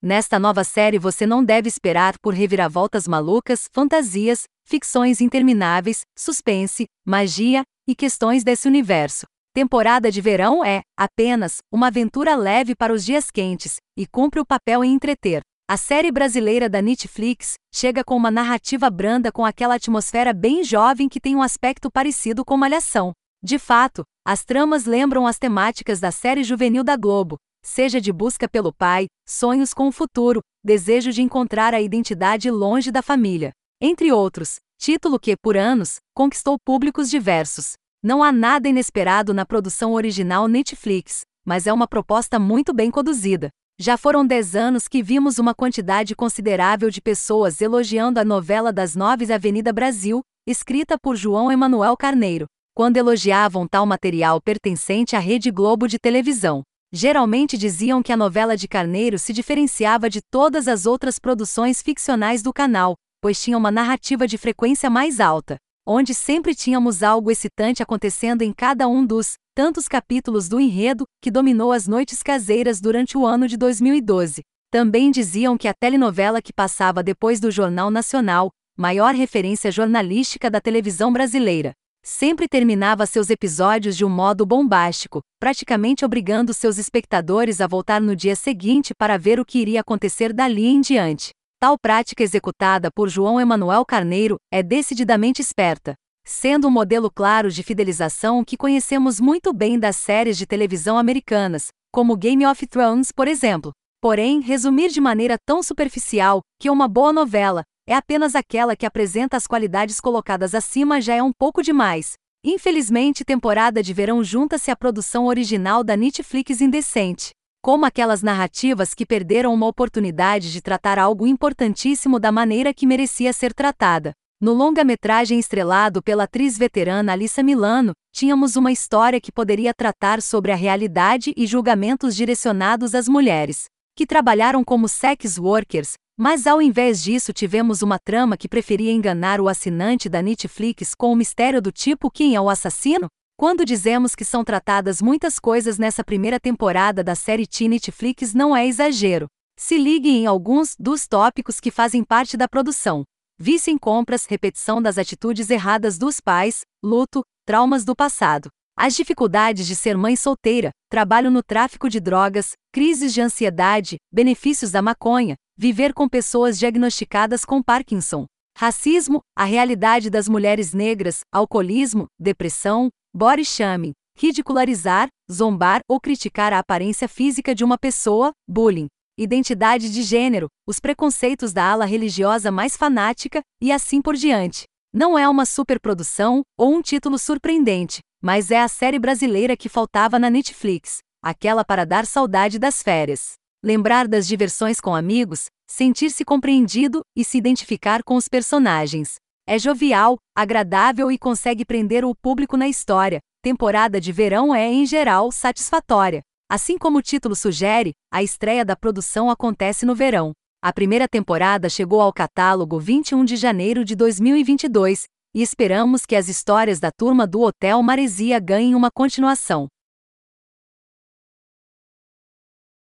Nesta nova série você não deve esperar por reviravoltas malucas, fantasias, ficções intermináveis, suspense, magia e questões desse universo. Temporada de verão é, apenas, uma aventura leve para os dias quentes e cumpre o papel em entreter. A série brasileira da Netflix chega com uma narrativa branda com aquela atmosfera bem jovem que tem um aspecto parecido com Malhação. De fato, as tramas lembram as temáticas da série juvenil da Globo, seja de busca pelo pai, sonhos com o futuro, desejo de encontrar a identidade longe da família. Entre outros, título que, por anos, conquistou públicos diversos. Não há nada inesperado na produção original Netflix, mas é uma proposta muito bem conduzida. Já foram 10 anos que vimos uma quantidade considerável de pessoas elogiando a novela das Nove Avenida Brasil, escrita por João Emanuel Carneiro, quando elogiavam tal material pertencente à Rede Globo de televisão. Geralmente diziam que a novela de Carneiro se diferenciava de todas as outras produções ficcionais do canal, pois tinha uma narrativa de frequência mais alta, onde sempre tínhamos algo excitante acontecendo em cada um dos tantos capítulos do enredo que dominou as noites caseiras durante o ano de 2012. Também diziam que a telenovela que passava depois do Jornal Nacional, maior referência jornalística da televisão brasileira, sempre terminava seus episódios de um modo bombástico, praticamente obrigando seus espectadores a voltar no dia seguinte para ver o que iria acontecer dali em diante. Tal prática executada por João Emanuel Carneiro é decididamente esperta, sendo um modelo claro de fidelização que conhecemos muito bem das séries de televisão americanas, como Game of Thrones, por exemplo. Porém, resumir de maneira tão superficial que uma boa novela é apenas aquela que apresenta as qualidades colocadas acima já é um pouco demais. Infelizmente, temporada de verão junta-se à produção original da Netflix indecente. Como aquelas narrativas que perderam uma oportunidade de tratar algo importantíssimo da maneira que merecia ser tratada. No longa-metragem estrelado pela atriz veterana Alissa Milano, tínhamos uma história que poderia tratar sobre a realidade e julgamentos direcionados às mulheres, que trabalharam como sex workers, mas ao invés disso tivemos uma trama que preferia enganar o assinante da Netflix com o mistério do tipo quem é o assassino? Quando dizemos que são tratadas muitas coisas nessa primeira temporada da série Teen Netflix não é exagero. Se ligue em alguns dos tópicos que fazem parte da produção. Vício em compras, repetição das atitudes erradas dos pais, luto, traumas do passado. As dificuldades de ser mãe solteira, trabalho no tráfico de drogas, crises de ansiedade, benefícios da maconha, viver com pessoas diagnosticadas com Parkinson, racismo, a realidade das mulheres negras, alcoolismo, depressão, body shaming, ridicularizar, zombar ou criticar a aparência física de uma pessoa, bullying, identidade de gênero, os preconceitos da ala religiosa mais fanática e assim por diante. Não é uma superprodução ou um título surpreendente, mas é a série brasileira que faltava na Netflix, aquela para dar saudade das férias. Lembrar das diversões com amigos, sentir-se compreendido e se identificar com os personagens. É jovial, agradável e consegue prender o público na história. Temporada de verão é, em geral, satisfatória. Assim como o título sugere, a estreia da produção acontece no verão. A primeira temporada chegou ao catálogo 21 de janeiro de 2022, e esperamos que as histórias da turma do Hotel Maresia ganhem uma continuação.